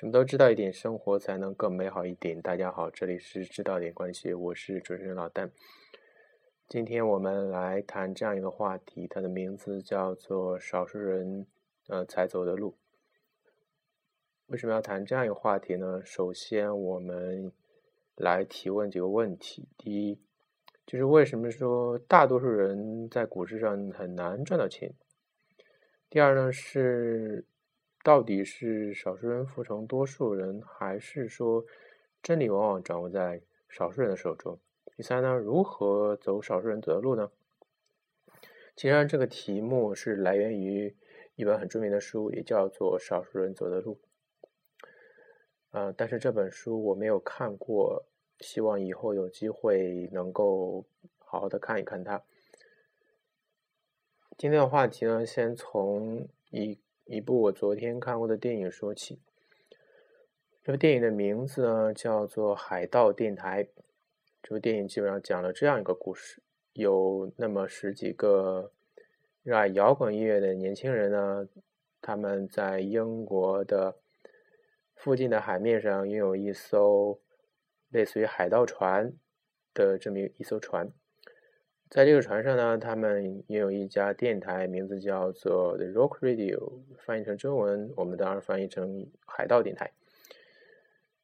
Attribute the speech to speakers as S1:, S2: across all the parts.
S1: 什么都知道一点，生活才能更美好一点。大家好，这里是知道点关系，我是主持人老丹。今天我们来谈这样一个话题，它的名字叫做“少数人呃才走的路”。为什么要谈这样一个话题呢？首先，我们来提问几个问题。第一，就是为什么说大多数人在股市上很难赚到钱？第二呢是。到底是少数人服从多数人，还是说真理往往掌握在少数人的手中？第三呢，如何走少数人走的路呢？其实这个题目是来源于一本很著名的书，也叫做《少数人走的路》。呃，但是这本书我没有看过，希望以后有机会能够好好的看一看它。今天的话题呢，先从一。一部我昨天看过的电影说起，这部电影的名字呢叫做《海盗电台》。这部电影基本上讲了这样一个故事：有那么十几个热爱摇滚音乐的年轻人呢，他们在英国的附近的海面上拥有一艘类似于海盗船的这么一艘船。在这个船上呢，他们也有一家电台，名字叫做 The Rock Radio，翻译成中文，我们当然翻译成海盗电台。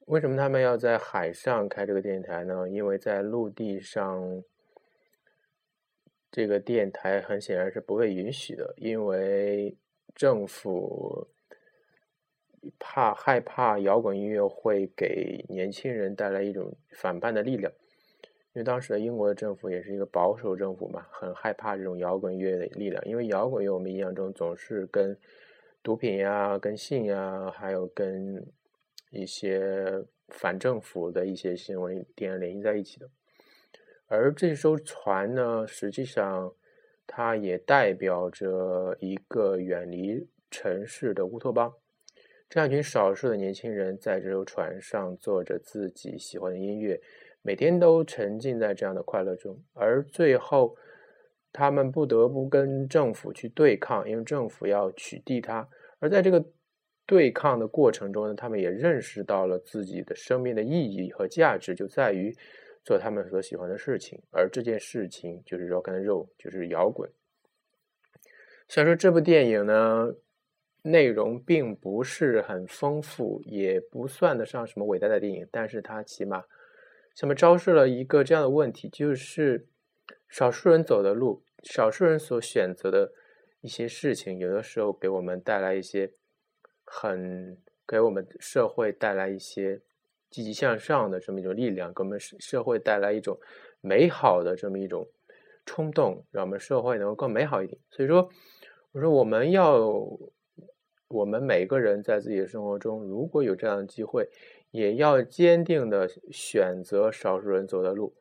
S1: 为什么他们要在海上开这个电台呢？因为在陆地上，这个电台很显然是不被允许的，因为政府怕害怕摇滚音乐会给年轻人带来一种反叛的力量。因为当时的英国的政府也是一个保守政府嘛，很害怕这种摇滚乐的力量。因为摇滚乐我们印象中总是跟毒品呀、跟性呀，还有跟一些反政府的一些行为点联系在一起的。而这艘船呢，实际上它也代表着一个远离城市的乌托邦。这样一群少数的年轻人在这艘船上做着自己喜欢的音乐。每天都沉浸在这样的快乐中，而最后，他们不得不跟政府去对抗，因为政府要取缔他。而在这个对抗的过程中呢，他们也认识到了自己的生命的意义和价值，就在于做他们所喜欢的事情。而这件事情就是 rock and roll，就是摇滚。虽然说这部电影呢，内容并不是很丰富，也不算得上什么伟大的电影，但是它起码。下面昭示了一个这样的问题，就是少数人走的路，少数人所选择的一些事情，有的时候给我们带来一些很给我们社会带来一些积极向上的这么一种力量，给我们社会带来一种美好的这么一种冲动，让我们社会能够更美好一点。所以说，我说我们要，我们每个人在自己的生活中，如果有这样的机会。也要坚定的选择少数人走的路。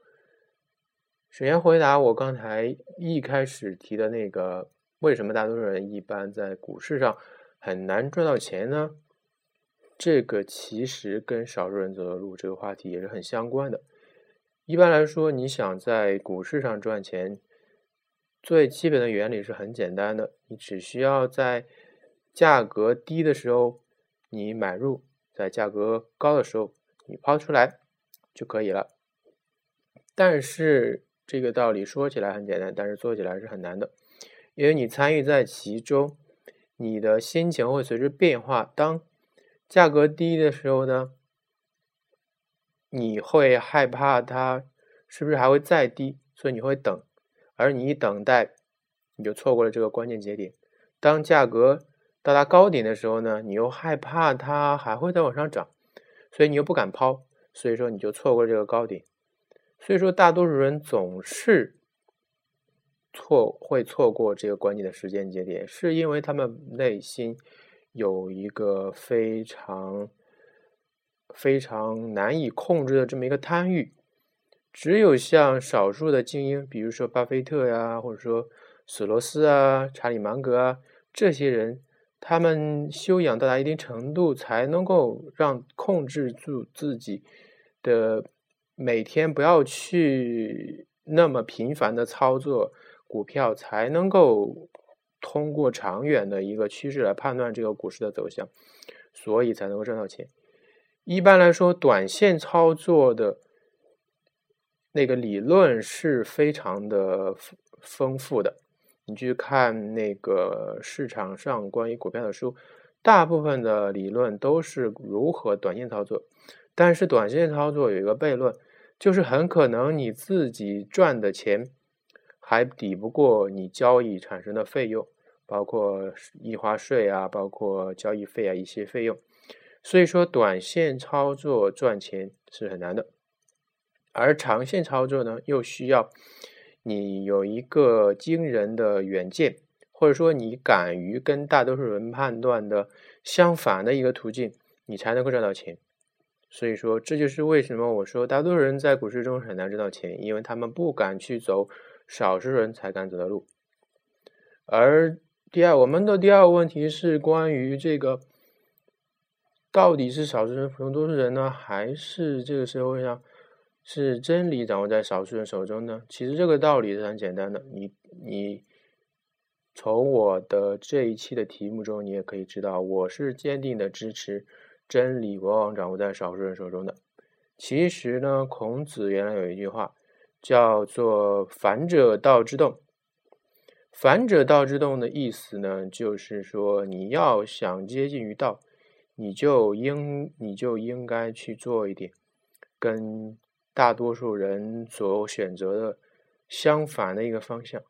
S1: 首先回答我刚才一开始提的那个，为什么大多数人一般在股市上很难赚到钱呢？这个其实跟少数人走的路这个话题也是很相关的。一般来说，你想在股市上赚钱，最基本的原理是很简单的，你只需要在价格低的时候你买入。在价格高的时候，你抛出来就可以了。但是这个道理说起来很简单，但是做起来是很难的，因为你参与在其中，你的心情会随之变化。当价格低的时候呢，你会害怕它是不是还会再低，所以你会等，而你一等待，你就错过了这个关键节点。当价格到达高点的时候呢，你又害怕它还会再往上涨，所以你又不敢抛，所以说你就错过这个高点。所以说，大多数人总是错会错过这个关键的时间节点，是因为他们内心有一个非常非常难以控制的这么一个贪欲。只有像少数的精英，比如说巴菲特呀，或者说索罗斯啊、查理芒格啊这些人。他们修养到达一定程度，才能够让控制住自己的每天不要去那么频繁的操作股票，才能够通过长远的一个趋势来判断这个股市的走向，所以才能够赚到钱。一般来说，短线操作的那个理论是非常的丰富的。你去看那个市场上关于股票的书，大部分的理论都是如何短线操作。但是短线操作有一个悖论，就是很可能你自己赚的钱还抵不过你交易产生的费用，包括印花税啊，包括交易费啊一些费用。所以说，短线操作赚钱是很难的，而长线操作呢，又需要你有一个惊人的远见，或者说你敢于跟大多数人判断的相反的一个途径，你才能够赚到钱。所以说，这就是为什么我说大多数人在股市中很难挣到钱，因为他们不敢去走少数人才敢走的路。而第二，我们的第二个问题是关于这个。到底是少数人服从多数人呢，还是这个社会上是真理掌握在少数人手中呢？其实这个道理是很简单的，你你从我的这一期的题目中，你也可以知道，我是坚定的支持真理往往掌握在少数人手中的。其实呢，孔子原来有一句话叫做“反者道之动”，“反者道之动”的意思呢，就是说你要想接近于道。你就应你就应该去做一点跟大多数人所选择的相反的一个方向。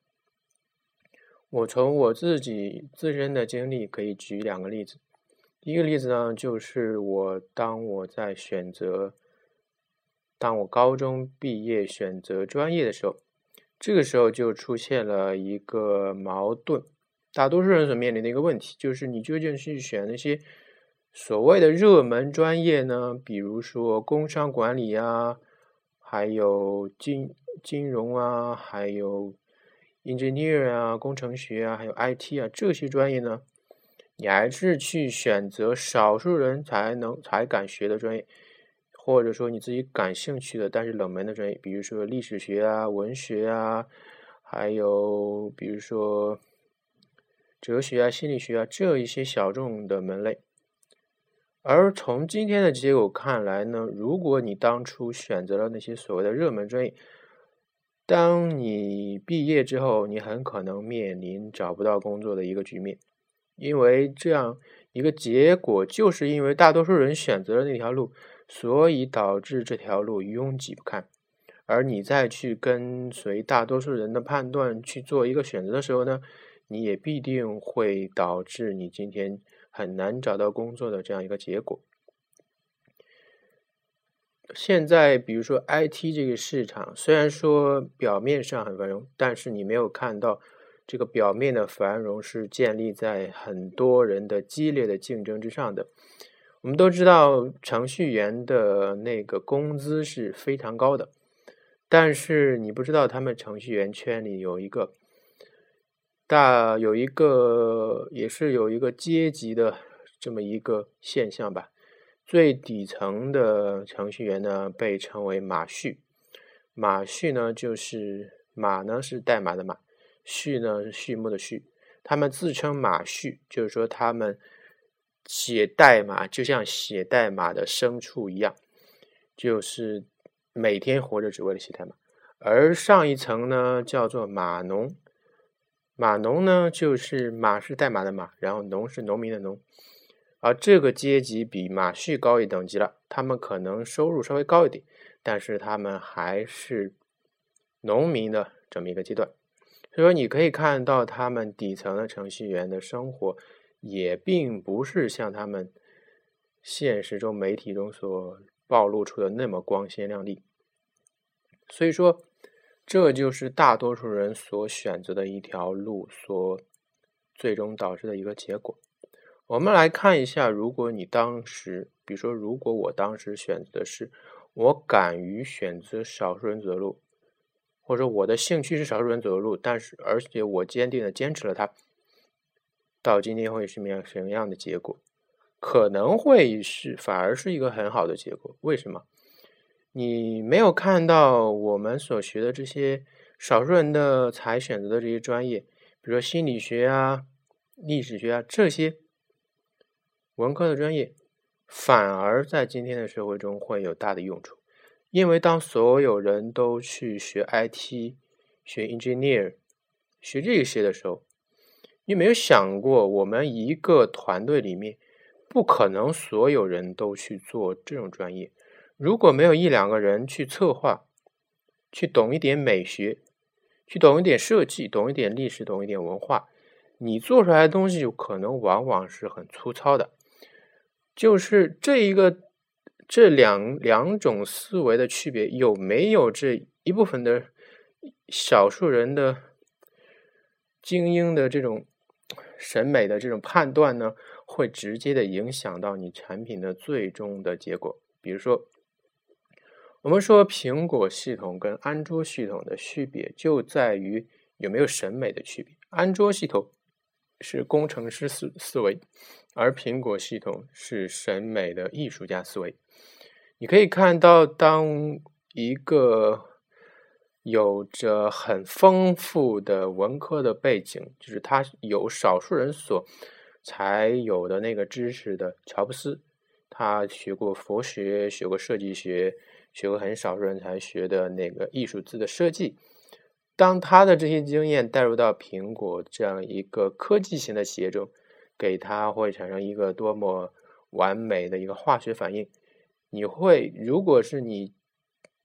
S1: 我从我自己自身的经历可以举两个例子。第一个例子呢，就是我当我在选择，当我高中毕业选择专业的时候，这个时候就出现了一个矛盾。大多数人所面临的一个问题，就是你究竟去选那些。所谓的热门专业呢，比如说工商管理啊，还有金金融啊，还有 engineer 啊，工程学啊，还有 IT 啊这些专业呢，你还是去选择少数人才能才敢学的专业，或者说你自己感兴趣的但是冷门的专业，比如说历史学啊、文学啊，还有比如说哲学啊、心理学啊这一些小众的门类。而从今天的结果看来呢，如果你当初选择了那些所谓的热门专业，当你毕业之后，你很可能面临找不到工作的一个局面，因为这样一个结果，就是因为大多数人选择了那条路，所以导致这条路拥挤不堪，而你再去跟随大多数人的判断去做一个选择的时候呢，你也必定会导致你今天。很难找到工作的这样一个结果。现在，比如说 IT 这个市场，虽然说表面上很繁荣，但是你没有看到这个表面的繁荣是建立在很多人的激烈的竞争之上的。我们都知道，程序员的那个工资是非常高的，但是你不知道他们程序员圈里有一个。大有一个，也是有一个阶级的这么一个现象吧。最底层的程序员呢，被称为马序。马序呢，就是马呢是代码的马，序呢是序幕的序。他们自称马序，就是说他们写代码就像写代码的牲畜一样，就是每天活着只为了写代码。而上一层呢，叫做码农。码农呢，就是马是代码的马，然后农是农民的农，而这个阶级比马序高一等级了。他们可能收入稍微高一点，但是他们还是农民的这么一个阶段。所以说，你可以看到他们底层的程序员的生活，也并不是像他们现实中媒体中所暴露出的那么光鲜亮丽。所以说。这就是大多数人所选择的一条路，所最终导致的一个结果。我们来看一下，如果你当时，比如说，如果我当时选择的是我敢于选择少数人走的路，或者我的兴趣是少数人走的路，但是而且我坚定的坚持了它，到今天会是什么样什么样的结果？可能会是反而是一个很好的结果。为什么？你没有看到我们所学的这些少数人的才选择的这些专业，比如说心理学啊、历史学啊这些文科的专业，反而在今天的社会中会有大的用处。因为当所有人都去学 IT、学 engineer、学这些的时候，你没有想过，我们一个团队里面不可能所有人都去做这种专业。如果没有一两个人去策划，去懂一点美学，去懂一点设计，懂一点历史，懂一点文化，你做出来的东西可能往往是很粗糙的。就是这一个。这两两种思维的区别有没有这一部分的少数人的精英的这种审美的这种判断呢？会直接的影响到你产品的最终的结果。比如说，我们说苹果系统跟安卓系统的区别就在于有没有审美的区别。安卓系统是工程师思思维，而苹果系统是审美的艺术家思维。你可以看到，当一个有着很丰富的文科的背景，就是他有少数人所才有的那个知识的乔布斯，他学过佛学，学过设计学，学过很少数人才学的那个艺术字的设计。当他的这些经验带入到苹果这样一个科技型的企业中，给他会产生一个多么完美的一个化学反应。你会，如果是你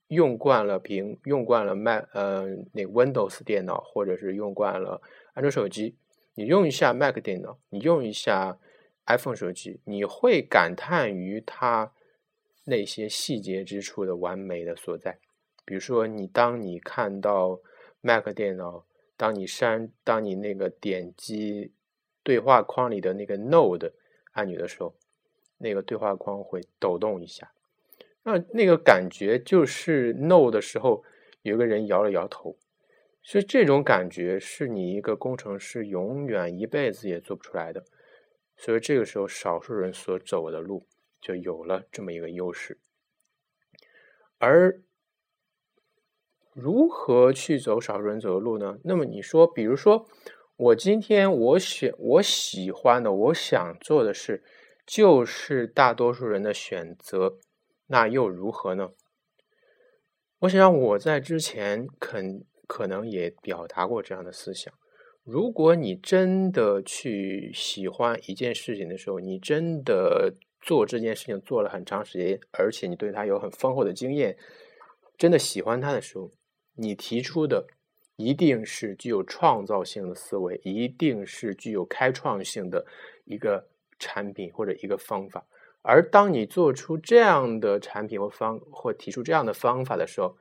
S1: 用惯了屏，用惯了 Mac，呃，那 Windows 电脑，或者是用惯了安卓手机，你用一下 Mac 电脑，你用一下 iPhone 手机，你会感叹于它那些细节之处的完美的所在。比如说，你当你看到 Mac 电脑，当你删，当你那个点击对话框里的那个 Node 按钮的时候，那个对话框会抖动一下。那那个感觉就是 no 的时候，有个人摇了摇头，所以这种感觉是你一个工程师永远一辈子也做不出来的。所以这个时候，少数人所走的路就有了这么一个优势。而如何去走少数人走的路呢？那么你说，比如说我今天我选我喜欢的，我想做的事，就是大多数人的选择。那又如何呢？我想，我在之前肯可能也表达过这样的思想。如果你真的去喜欢一件事情的时候，你真的做这件事情做了很长时间，而且你对他有很丰厚的经验，真的喜欢他的时候，你提出的一定是具有创造性的思维，一定是具有开创性的一个产品或者一个方法。而当你做出这样的产品或方或提出这样的方法的时候，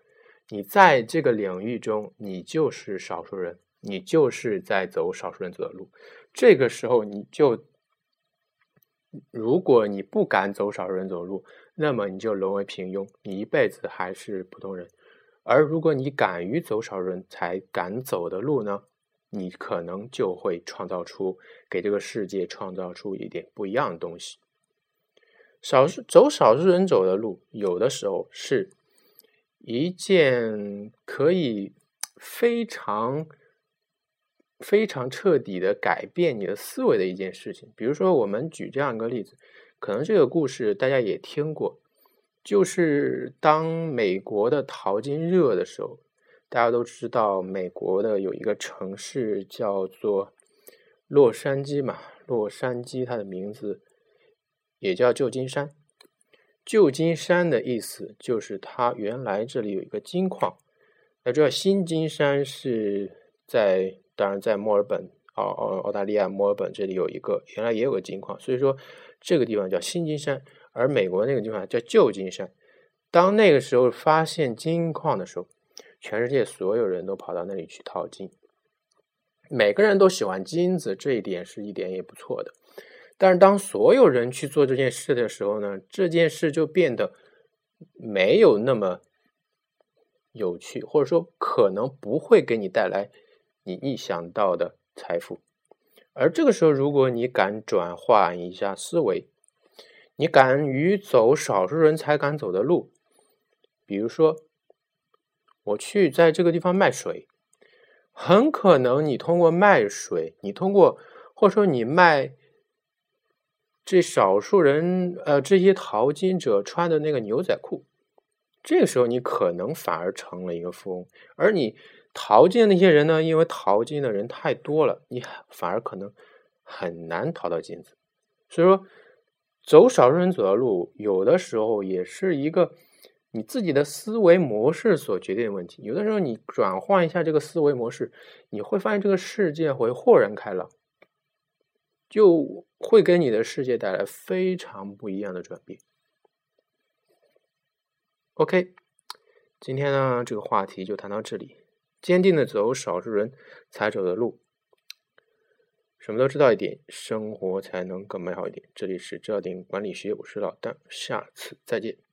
S1: 你在这个领域中，你就是少数人，你就是在走少数人走的路。这个时候，你就如果你不敢走少数人走路，那么你就沦为平庸，你一辈子还是普通人。而如果你敢于走少数人才敢走的路呢，你可能就会创造出给这个世界创造出一点不一样的东西。少数走少数人走的路，有的时候是一件可以非常非常彻底的改变你的思维的一件事情。比如说，我们举这样一个例子，可能这个故事大家也听过，就是当美国的淘金热的时候，大家都知道美国的有一个城市叫做洛杉矶嘛，洛杉矶它的名字。也叫旧金山，旧金山的意思就是它原来这里有一个金矿。那这新金山是在，当然在墨尔本，澳澳澳大利亚墨尔本这里有一个，原来也有个金矿，所以说这个地方叫新金山。而美国那个地方叫旧金山。当那个时候发现金矿的时候，全世界所有人都跑到那里去淘金，每个人都喜欢金子，这一点是一点也不错的。但是当所有人去做这件事的时候呢，这件事就变得没有那么有趣，或者说可能不会给你带来你意想到的财富。而这个时候，如果你敢转换一下思维，你敢于走少数人才敢走的路，比如说，我去在这个地方卖水，很可能你通过卖水，你通过或者说你卖。这少数人，呃，这些淘金者穿的那个牛仔裤，这个时候你可能反而成了一个富翁，而你淘金的那些人呢，因为淘金的人太多了，你反而可能很难淘到金子。所以说，走少数人走的路，有的时候也是一个你自己的思维模式所决定的问题。有的时候你转换一下这个思维模式，你会发现这个世界会豁然开朗。就会给你的世界带来非常不一样的转变。OK，今天呢这个话题就谈到这里。坚定的走少数人才走的路，什么都知道一点，生活才能更美好一点。这里是知道点管理学，我是老邓，下次再见。